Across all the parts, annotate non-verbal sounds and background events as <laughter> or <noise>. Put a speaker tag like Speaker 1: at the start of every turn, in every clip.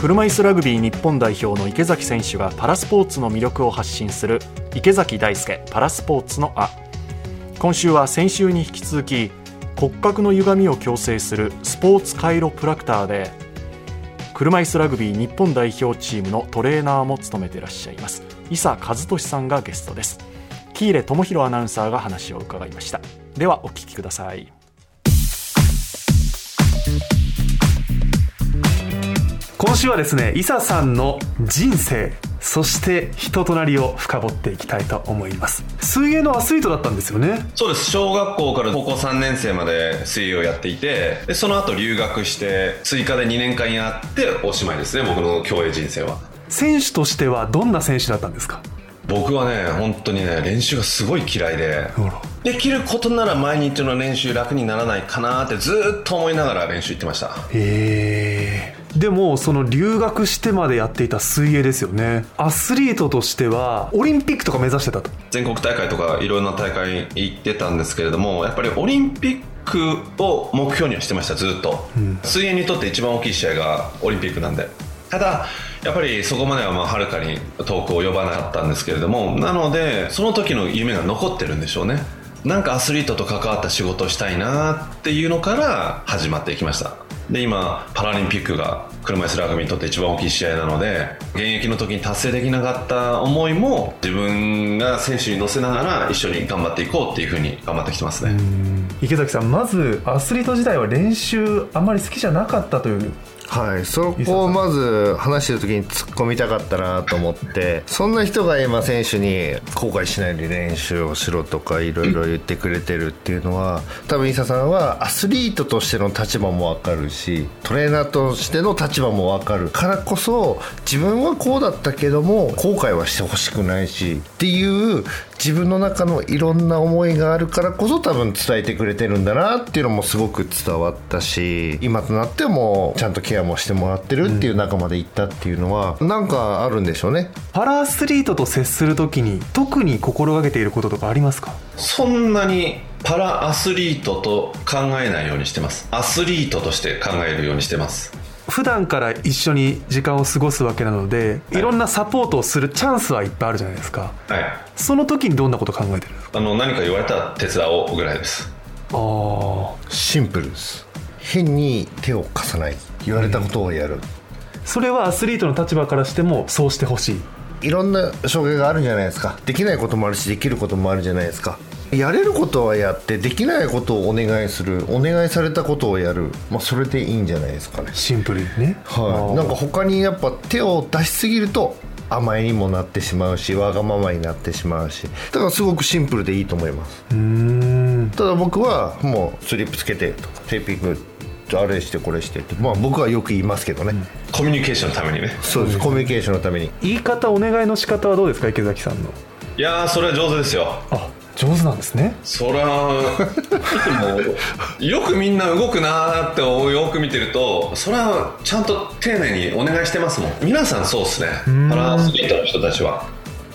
Speaker 1: 車椅子ラグビー日本代表の池崎選手がパラスポーツの魅力を発信する池崎大輔パラスポーツのあ。今週は先週に引き続き骨格の歪みを矯正するスポーツカイロプラクターで車椅子ラグビー日本代表チームのトレーナーも務めていらっしゃいます。伊佐和俊さんがゲストです。喜入智弘アナウンサーが話を伺いました。ではお聞きください。今週はですね伊佐さんの人生そして人となりを深掘っていきたいと思います。水泳のアスリートだったんですよね？
Speaker 2: そうです。小学校から高校3年生まで水泳をやっていてでその後留学して追加で2年間やっておしまいですね僕の競泳人生は。
Speaker 1: 選手としてはどんな選手だったんですか？
Speaker 2: 僕はね本当にね練習がすごい嫌いで。できることなら毎日の練習楽にならないかなってずっと思いながら練習行ってました。
Speaker 1: へえでもその留学してまでやっていた水泳ですよね。アスリートとしてはオリンピックとか目指してたと。
Speaker 2: 全国大会とかいろんな大会行ってたんですけれどもやっぱりオリンピックを目標にはしてましたずっと、うん、水泳にとって一番大きい試合がオリンピックなんで。ただやっぱりそこまではまあはるかに遠く及ばなかったんですけれどもなのでその時の夢が残ってるんでしょうね。なんかアスリートと関わった仕事をしたいなっていうのから始まっていきましたで今パラリンピックが車いすラグビーにとって一番大きい試合なので現役の時に達成できなかった思いも自分が選手に乗せながら一緒に頑張っていこうっていうふうに頑張ってきてますね。
Speaker 1: 池崎さんまずアスリート時代は練習あまり好きじゃなかったという
Speaker 3: はい。そこをまず話してる時に突っ込みたかったなと思ってそんな人が今選手に後悔しないで練習をしろとかいろいろ言ってくれてるっていうのは多分伊佐さんはアスリートとしての立場も分かるしトレーナーとしての立場も分かるからこそ自分はこうだったけども後悔はしてほしくないしっていう自分の中のいろんな思いがあるからこそ多分伝えてくれてるんだなっていうのもすごく伝わったし今となってもちゃんとケアもしてもらってるっていう仲まで行ったっていうのは、うん、なんかあるんでしょうね。
Speaker 1: パラアスリートと接する時に特に心がけていることとかありますか？
Speaker 2: そんなにパラアスリートと考えないようにしてます。アスリートとして考えるようにしてます
Speaker 1: 普段から一緒に時間を過ごすわけなので、はい、いろんなサポートをするチャンスはいっぱいあるじゃないですか、はい、その時にどんなこと考えてるんですか？
Speaker 2: あの何か言われたら手伝おうぐらいです。
Speaker 3: ああシンプルです。変に手を貸さない。言われたことをやる、うん、
Speaker 1: それはアスリートの立場からしてもそうしてほしい。
Speaker 3: いろんな障害があるじゃないですか。できないこともあるしできることもあるじゃないですかやれることはやってできないことをお願いするお願いされたことをやる、まあ、それでいいんじゃないですかね。
Speaker 1: シンプルにね。
Speaker 3: はい。なんか他にやっぱ手を出しすぎると甘えにもなってしまうしわがままになってしまうし。だからすごくシンプルでいいと思います。ただ僕はもうスリップつけてとかテーピングあれしてこれしてって。まあ僕はよく言いますけどね、うん、
Speaker 2: コミュニケーションのためにね。
Speaker 3: そうです、コミュニケーションのために。
Speaker 1: 言い方お願いの仕方はどうですか池崎さんの？
Speaker 2: いやそれは上手ですよ。
Speaker 1: あ上手なんですね。
Speaker 2: そら <laughs> よくみんな動くなってよく見てるとそれはちゃんと丁寧にお願いしてますもん。皆さんそうっすね。パラアスリートの人たちは。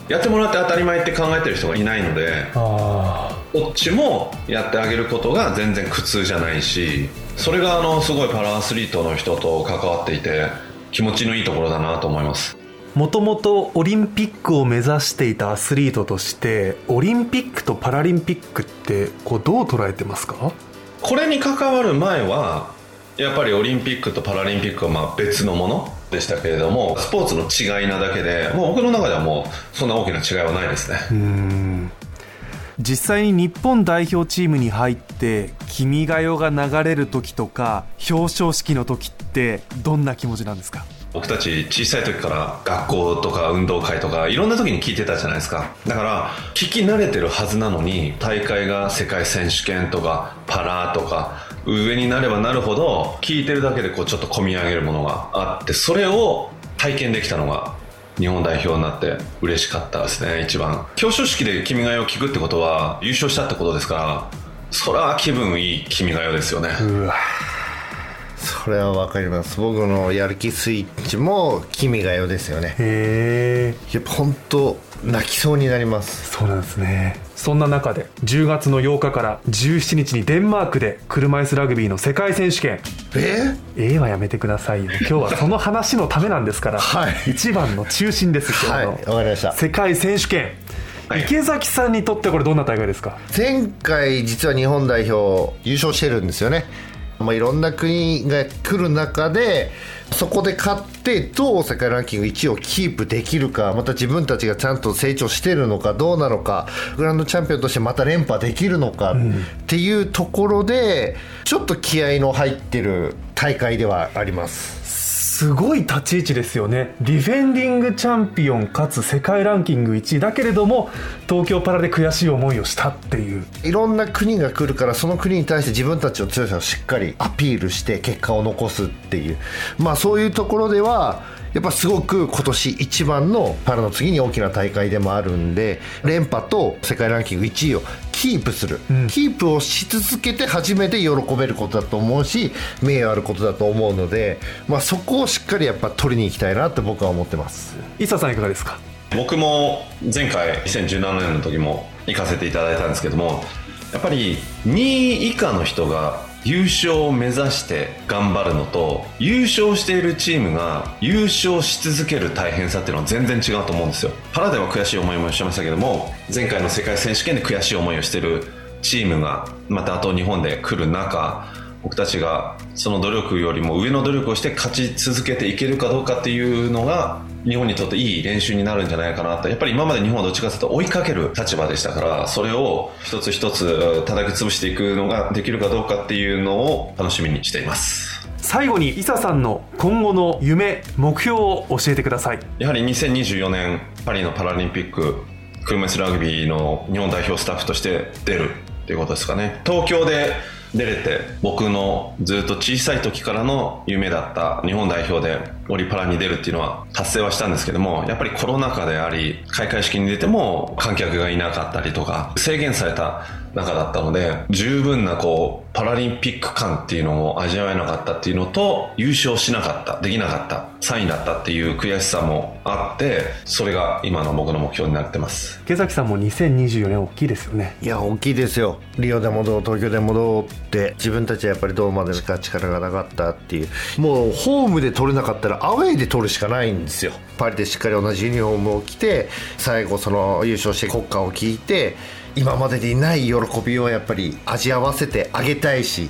Speaker 2: やってもらって当たり前って考えてる人がいないのでこっちもやってあげることが全然苦痛じゃないしそれがあのすごいパラアスリートの人と関わっていて気持ちのいいところだなと思います
Speaker 1: もともとオリンピックを目指していたアスリートとしてオリンピックとパラリンピックってこうどう捉えてますか？
Speaker 2: これに関わる前はやっぱりオリンピックとパラリンピックはまあ別のものでしたけれどもスポーツの違いなだけでもう僕の中ではもうそんな大きな違いはないですね。うん。
Speaker 1: 実際に日本代表チームに入って「君が代」が流れる時とか表彰式の時ってどんな気持ちなんですか？
Speaker 2: 僕たち小さい時から学校とか運動会とかいろんな時に聞いてたじゃないですか。だから聞き慣れてるはずなのに大会が世界選手権とかパラとか上になればなるほど聞いてるだけでこうちょっと込み上げるものがあってそれを体験できたのが日本代表になって嬉しかったですね一番。表彰式で「君が代」を聞くってことは優勝したってことですからそれは気分いい「君が代」ですよね。うわ。
Speaker 3: それはわかります。僕のやる気スイッチも「君が代」ですよね。
Speaker 1: へえ
Speaker 3: やっぱ本当泣きそうになります。
Speaker 1: そうなんですね。そんな中で10月の8日から17日にデンマークで車椅子ラグビーの世界選手権。
Speaker 3: え？
Speaker 1: ええはやめてくださいよ。今日はその話のためなんですから、
Speaker 3: はい。
Speaker 1: 一番の中心です今
Speaker 3: はい
Speaker 1: 日の、
Speaker 3: わかりました。
Speaker 1: 世界選手権、
Speaker 2: はい。
Speaker 1: 池崎さんにとってこれどんな大会ですか？
Speaker 3: 前回実は日本代表優勝してるんですよねまあ、いろんな国が来る中でそこで勝ってどう世界ランキング1位をキープできるかまた自分たちがちゃんと成長してるのかどうなのかグランドチャンピオンとしてまた連覇できるのかっていうところでちょっと気合の入ってる大会ではあります。
Speaker 1: すごい立ち位置ですよね。ディフェンディングチャンピオンかつ世界ランキング1位だけれども東京パラで悔しい思いをしたっていう。
Speaker 3: いろんな国が来るからその国に対して自分たちの強さをしっかりアピールして結果を残すっていう。まあそういうところではやっぱすごく今年一番のパラの次に大きな大会でもあるんで連覇と世界ランキング1位をキープする、キープをし続けて初めて喜べることだと思うし名誉あることだと思うので、まあ、そこをしっかりやっぱ取りに行きたいなって僕は思ってます。
Speaker 1: 伊佐さんいかがですか？
Speaker 2: 僕も前回2017年の時も行かせていただいたんですけどもやっぱり2位以下の人が優勝を目指して頑張るのと優勝しているチームが優勝し続ける大変さっていうのは全然違うと思うんですよ。パラでは悔しい思いもしましたけども前回の世界選手権で悔しい思いをしてるチームがまたあと日本で来る中僕たちがその努力よりも上の努力をして勝ち続けていけるかどうかっていうのが日本にとっていい練習になるんじゃないかなと。やっぱり今まで日本はどっちかというと追いかける立場でしたからそれを一つ一つ叩き潰していくのができるかどうかっていうのを楽しみにしています。
Speaker 1: 最後に伊佐さんの今後の夢目標を教えてください。
Speaker 2: やはり2024年パリのパラリンピック車椅子ラグビーの日本代表スタッフとして出るっていうことですかね。東京で出れて僕のずっと小さい時からの夢だった日本代表でオリパラに出るっていうのは達成はしたんですけどもやっぱりコロナ禍であり開会式に出ても観客がいなかったりとか制限された中だったので十分なこうパラリンピック感っていうのを味わえなかったっていうのと優勝しなかったできなかった3位だったっていう悔しさもあってそれが今の僕の目標になってます。
Speaker 1: 池崎さんも2024年大きいですよね。
Speaker 3: いや大きいですよ。リオでもどう東京でもどうって自分たちはやっぱりどうまでしか力がなかったっていう。もうホームで取れなかったらアウェーで取るしかないんですよ。パリでしっかり同じユニフォームを着て最後その優勝して国歌を聞いて今までにない喜びをやっぱり味合わせてあげたいし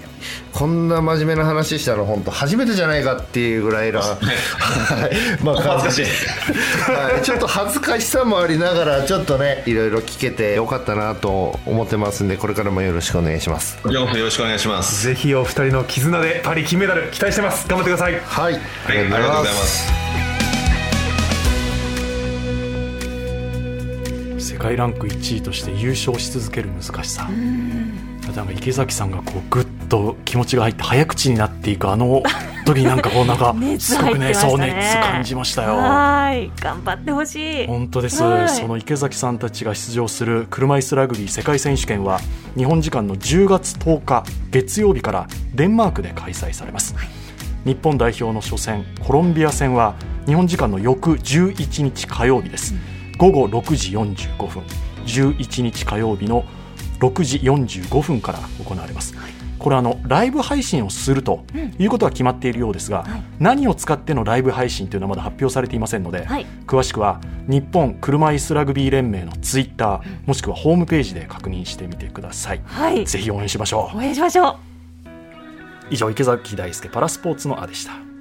Speaker 3: こんな真面目な話したの本当初めてじゃないかっていうぐらいな、はい。<laughs> まあ、
Speaker 2: 恥ずかしい。
Speaker 3: はい、ちょっと恥ずかしさもありながらちょっとねいろいろ聞けてよかったなと思ってますんでこれからもよろしくお願いします。
Speaker 2: よろしくお願いします。
Speaker 1: ぜひお二人の絆でパリ金メダル期待してます。頑張ってください。
Speaker 3: はい、
Speaker 2: はいありがとうございます
Speaker 1: 界ランク1位として優勝し続ける難しさ。なんか池崎さんがこうグッと気持ちが入って早口になっていくあの時になんかこうなんか <laughs>
Speaker 4: 熱
Speaker 1: すごくね
Speaker 4: ね
Speaker 1: そう熱感じましたよ。
Speaker 4: はい頑張ってほしい。
Speaker 1: 本当です、
Speaker 4: はい。
Speaker 1: その池崎さんたちが出場する車椅子ラグビー世界選手権は日本時間の10月10日月曜日からデンマークで開催されます、日本代表の初戦コロンビア戦は日本時間の翌11日火曜日です、午後6時45分11日火曜日の6時45分から行われます、これあのライブ配信をするということは決まっているようですが、
Speaker 4: はい。
Speaker 1: 何を使ってのライブ配信というのはまだ発表されていませんので、
Speaker 4: はい。
Speaker 1: 詳しくは日本車椅子ラグビー連盟のツイッターもしくはホームページで確認してみてください、
Speaker 4: はい。
Speaker 1: ぜひ応援しましょう。
Speaker 4: 応援しましょう。
Speaker 1: 以上池崎大輔パラスポーツのあでした